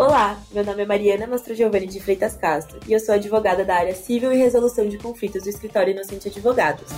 Olá, meu nome é Mariana Mastro Giovanni de Freitas Castro e eu sou advogada da área Civil e Resolução de Conflitos do Escritório Inocente Advogados.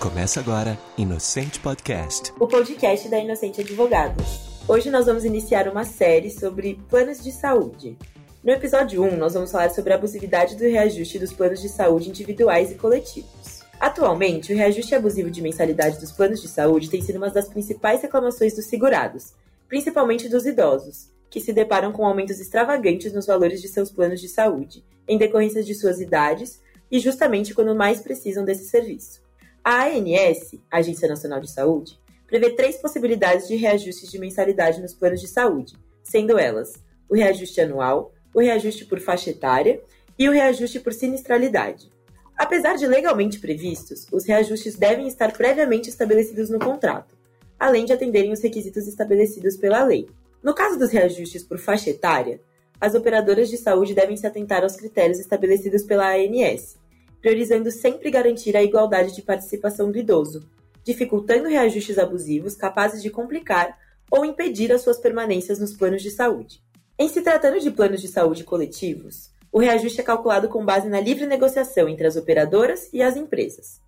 Começa agora Inocente Podcast, o podcast da Inocente Advogados. Hoje nós vamos iniciar uma série sobre planos de saúde. No episódio 1, nós vamos falar sobre a abusividade do reajuste dos planos de saúde individuais e coletivos. Atualmente, o reajuste abusivo de mensalidade dos planos de saúde tem sido uma das principais reclamações dos segurados, principalmente dos idosos, que se deparam com aumentos extravagantes nos valores de seus planos de saúde, em decorrência de suas idades e justamente quando mais precisam desse serviço. A ANS, Agência Nacional de Saúde, prevê três possibilidades de reajustes de mensalidade nos planos de saúde, sendo elas o reajuste anual, o reajuste por faixa etária e o reajuste por sinistralidade. Apesar de legalmente previstos, os reajustes devem estar previamente estabelecidos no contrato, além de atenderem os requisitos estabelecidos pela lei. No caso dos reajustes por faixa etária, as operadoras de saúde devem se atentar aos critérios estabelecidos pela ANS, priorizando sempre garantir a igualdade de participação do idoso, dificultando reajustes abusivos capazes de complicar ou impedir as suas permanências nos planos de saúde. Em se tratando de planos de saúde coletivos, o reajuste é calculado com base na livre negociação entre as operadoras e as empresas.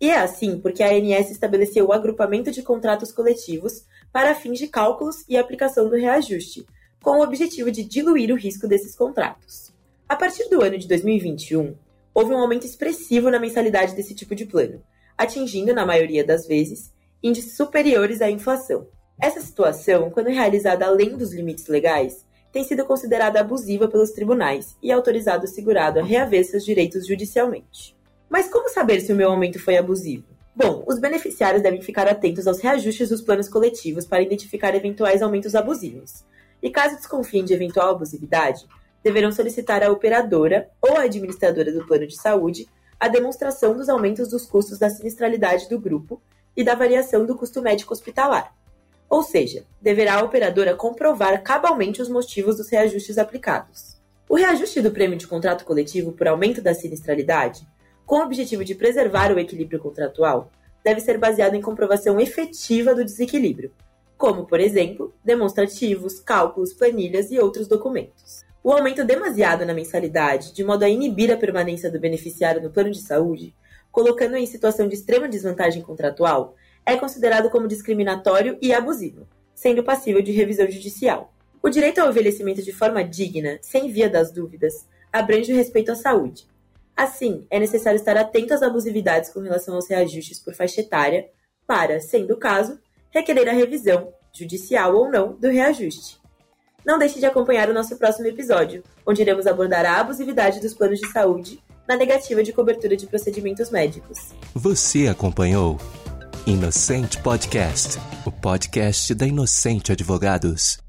E é assim porque a ANS estabeleceu o agrupamento de contratos coletivos para fins de cálculos e aplicação do reajuste, com o objetivo de diluir o risco desses contratos. A partir do ano de 2021, houve um aumento expressivo na mensalidade desse tipo de plano, atingindo, na maioria das vezes, índices superiores à inflação. Essa situação, quando realizada além dos limites legais, tem sido considerada abusiva pelos tribunais e autorizado o segurado a reaver seus direitos judicialmente. Mas como saber se o meu aumento foi abusivo? Bom, os beneficiários devem ficar atentos aos reajustes dos planos coletivos para identificar eventuais aumentos abusivos. E caso desconfiem de eventual abusividade, deverão solicitar à operadora ou à administradora do plano de saúde a demonstração dos aumentos dos custos da sinistralidade do grupo e da variação do custo médico hospitalar. Ou seja, deverá a operadora comprovar cabalmente os motivos dos reajustes aplicados. O reajuste do prêmio de contrato coletivo por aumento da sinistralidade com o objetivo de preservar o equilíbrio contratual, deve ser baseado em comprovação efetiva do desequilíbrio, como, por exemplo, demonstrativos, cálculos, planilhas e outros documentos. O aumento demasiado na mensalidade, de modo a inibir a permanência do beneficiário no plano de saúde, colocando-o em situação de extrema desvantagem contratual, é considerado como discriminatório e abusivo, sendo passível de revisão judicial. O direito ao envelhecimento de forma digna, sem via das dúvidas, abrange o respeito à saúde, Assim, é necessário estar atento às abusividades com relação aos reajustes por faixa etária, para, sendo o caso, requerer a revisão, judicial ou não, do reajuste. Não deixe de acompanhar o nosso próximo episódio, onde iremos abordar a abusividade dos planos de saúde na negativa de cobertura de procedimentos médicos. Você acompanhou Inocente Podcast, o podcast da Inocente Advogados.